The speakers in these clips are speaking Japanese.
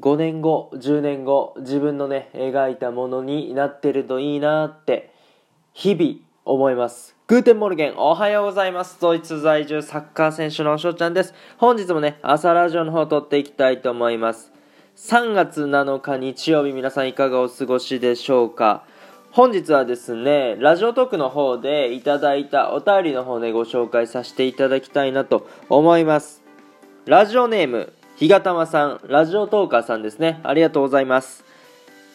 5年後、10年後、自分のね、描いたものになってるといいなって、日々思います。 Guten Morgen、おはようございます。ドイツ在住サッカー選手の翔ちゃんです。本日もね、朝ラジオの方撮っていきたいと思います。3月7日日曜日、皆さんいかがお過ごしでしょうか本日はですね、ラジオトークの方でいただいたお便りの方でご紹介させていただきたいなと思います。ラジオネーム、ひがたまさん、ラジオトーカーさんですね。ありがとうございます。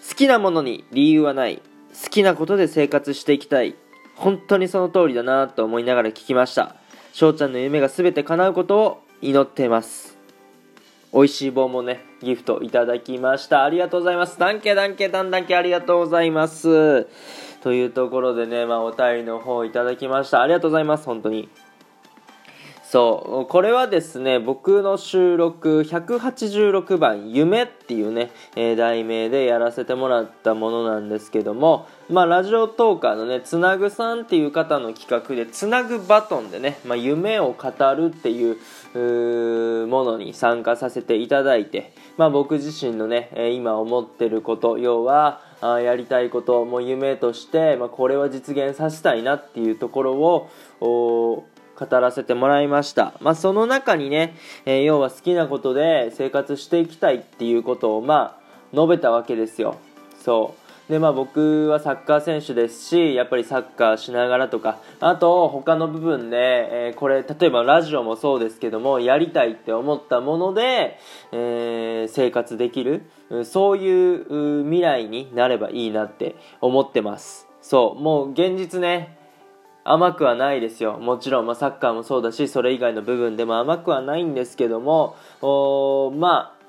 好きなものに理由はない。好きなことで生活していきたい。本当にその通りだなと思いながら聞きました。翔ちゃんの夢が全て叶うことを祈っています。美味しい棒もね、ギフトいただきました。ありがとうございます。ダンケダンケダンダンケありがとうございます。というところでね、まあお便りの方いただきました。ありがとうございます。本当に。そうこれはですね僕の収録186番「夢」っていうね、えー題名でやらせてもらったものなんですけどもまあラジオトーカーのねつなぐさんっていう方の企画でつなぐバトンでね、まあ、夢を語るっていうものに参加させていただいて、まあ、僕自身のね、え今思ってること要はあやりたいことも夢として、まあ、これは実現させたいなっていうところを語らせてもらいました、まあ、その中にね、えー要は好きなことで生活していきたいっていうことをまあ述べたわけですよ。そう。でまあ僕はサッカー選手ですしやっぱりサッカーしながらとかあと他の部分で、えーこれ例えばラジオもそうですけどもやりたいって思ったもので、えー生活できるそういう未来になればいいなって思ってます。そう。もう現実ね甘くはないですよ。もちろん、まあ、サッカーもそうだしそれ以外の部分でも甘くはないんですけどもおまあ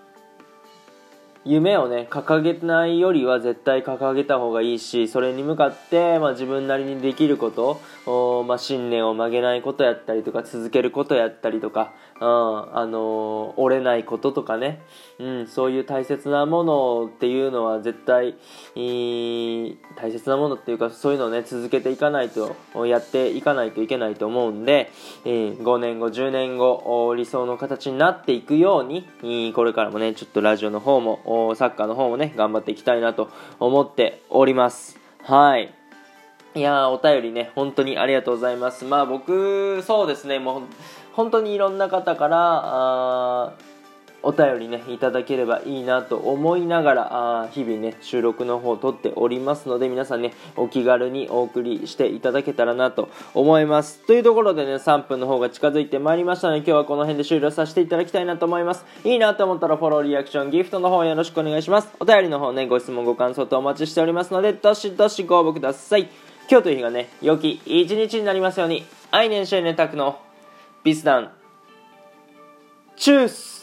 夢をね掲げないよりは絶対掲げた方がいいしそれに向かって、まあ、自分なりにできることおまあ、信念を曲げないことやったりとか続けることやったりとか、うんあのー折れないこととかね、うん、そういう大切なものっていうのは絶対大切なものっていうかそういうのをね続けていかないとやっていかないといけないと思うんで、えー5年後10年後理想の形になっていくようにこれからもねちょっとラジオの方もサッカーの方もね頑張っていきたいなと思っております。はい。いやーお便りね本当にありがとうございます。まあ僕そうですね。もう本当にいろんな方からあーお便りねいただければいいなと思いながらあ日々ね収録の方を撮っておりますので皆さんねお気軽にお送りしていただけたらなと思います。というところでね3分の方が近づいてまいりましたので今日はこの辺で終了させていただきたいなと思います。いいなと思ったらフォローリアクションギフトの方よろしくお願いします。お便りの方ねご質問ご感想とお待ちしておりますのでどしどしご応募ください。今日という日がね良き一日になりますように。愛年シェネタクのビスダンチュース。